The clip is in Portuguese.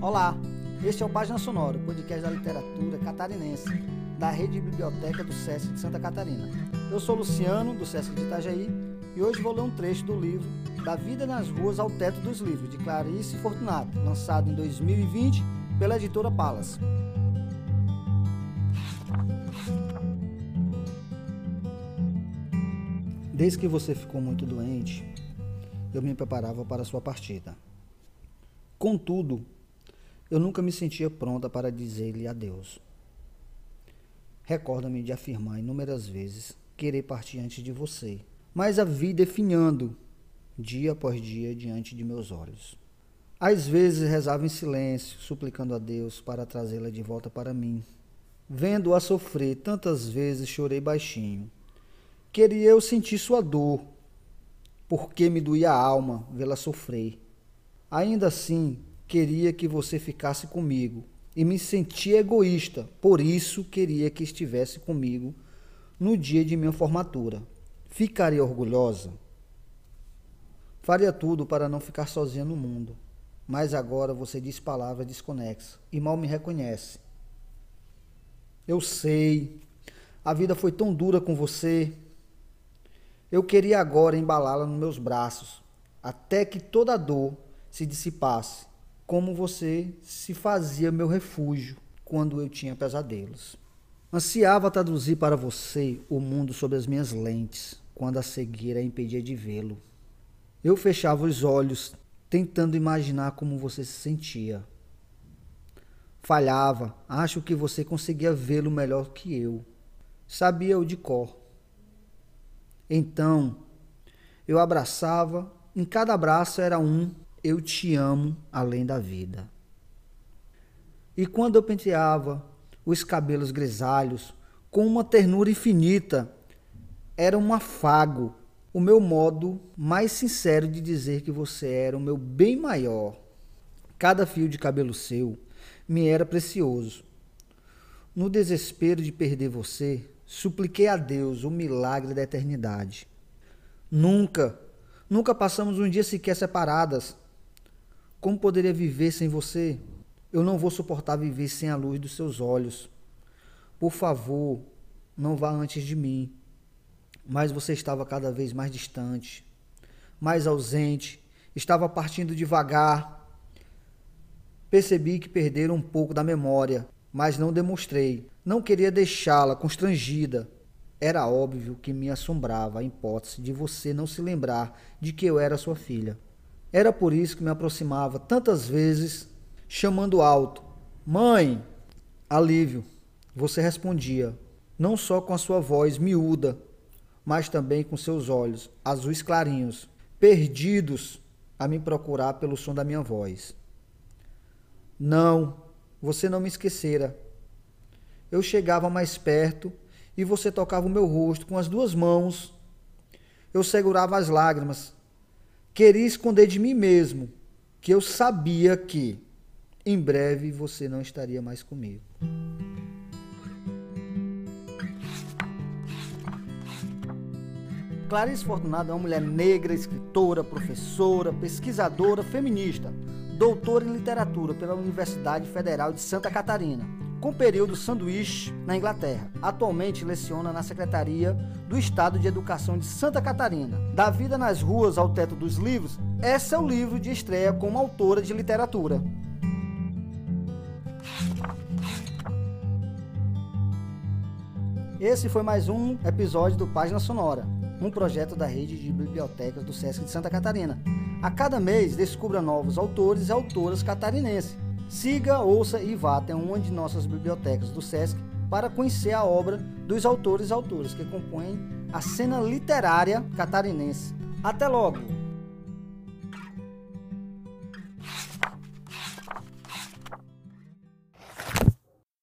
Olá, este é o Página Sonora, podcast da literatura catarinense, da Rede Biblioteca do SESC de Santa Catarina. Eu sou Luciano, do SESC de Itajaí, e hoje vou ler um trecho do livro Da Vida nas Ruas ao Teto dos Livros, de Clarice Fortunato, lançado em 2020 pela editora Palas. Desde que você ficou muito doente, eu me preparava para a sua partida. Contudo, eu nunca me sentia pronta para dizer-lhe adeus. Recorda-me de afirmar inúmeras vezes querer partir antes de você, mas a vi definhando dia após dia diante de meus olhos. Às vezes rezava em silêncio, suplicando a Deus para trazê-la de volta para mim. Vendo-a sofrer tantas vezes, chorei baixinho Queria eu sentir sua dor, porque me doía a alma vê-la sofrer. Ainda assim, queria que você ficasse comigo e me sentia egoísta, por isso queria que estivesse comigo no dia de minha formatura. Ficaria orgulhosa? Faria tudo para não ficar sozinha no mundo, mas agora você diz palavras desconexas e mal me reconhece. Eu sei, a vida foi tão dura com você, eu queria agora embalá-la nos meus braços, até que toda a dor se dissipasse, como você se fazia meu refúgio quando eu tinha pesadelos. Ansiava traduzir para você o mundo sob as minhas lentes, quando a cegueira impedia de vê-lo. Eu fechava os olhos, tentando imaginar como você se sentia. Falhava, acho que você conseguia vê-lo melhor que eu. Sabia-o de cor. Então, eu abraçava, em cada abraço era um eu te amo além da vida. E quando eu penteava os cabelos grisalhos com uma ternura infinita, era um afago, o meu modo mais sincero de dizer que você era o meu bem maior. Cada fio de cabelo seu me era precioso. No desespero de perder você, Supliquei a Deus o milagre da eternidade. Nunca, nunca passamos um dia sequer separadas. Como poderia viver sem você? Eu não vou suportar viver sem a luz dos seus olhos. Por favor, não vá antes de mim. Mas você estava cada vez mais distante, mais ausente, estava partindo devagar. Percebi que perderam um pouco da memória, mas não demonstrei. Não queria deixá-la constrangida. Era óbvio que me assombrava a hipótese de você não se lembrar de que eu era sua filha. Era por isso que me aproximava tantas vezes, chamando alto: Mãe! Alívio. Você respondia, não só com a sua voz miúda, mas também com seus olhos azuis clarinhos, perdidos a me procurar pelo som da minha voz. Não, você não me esquecera eu chegava mais perto e você tocava o meu rosto com as duas mãos. Eu segurava as lágrimas. Queria esconder de mim mesmo que eu sabia que em breve você não estaria mais comigo. Clarice Fortunado é uma mulher negra, escritora, professora, pesquisadora, feminista, doutora em literatura pela Universidade Federal de Santa Catarina com período sanduíche na Inglaterra. Atualmente leciona na Secretaria do Estado de Educação de Santa Catarina. Da vida nas ruas ao teto dos livros, esse é o livro de estreia como autora de literatura. Esse foi mais um episódio do Página Sonora, um projeto da rede de bibliotecas do SESC de Santa Catarina. A cada mês descubra novos autores e autoras catarinenses Siga, ouça e vá até uma de nossas bibliotecas do SESC para conhecer a obra dos autores e autores que compõem a cena literária catarinense. Até logo!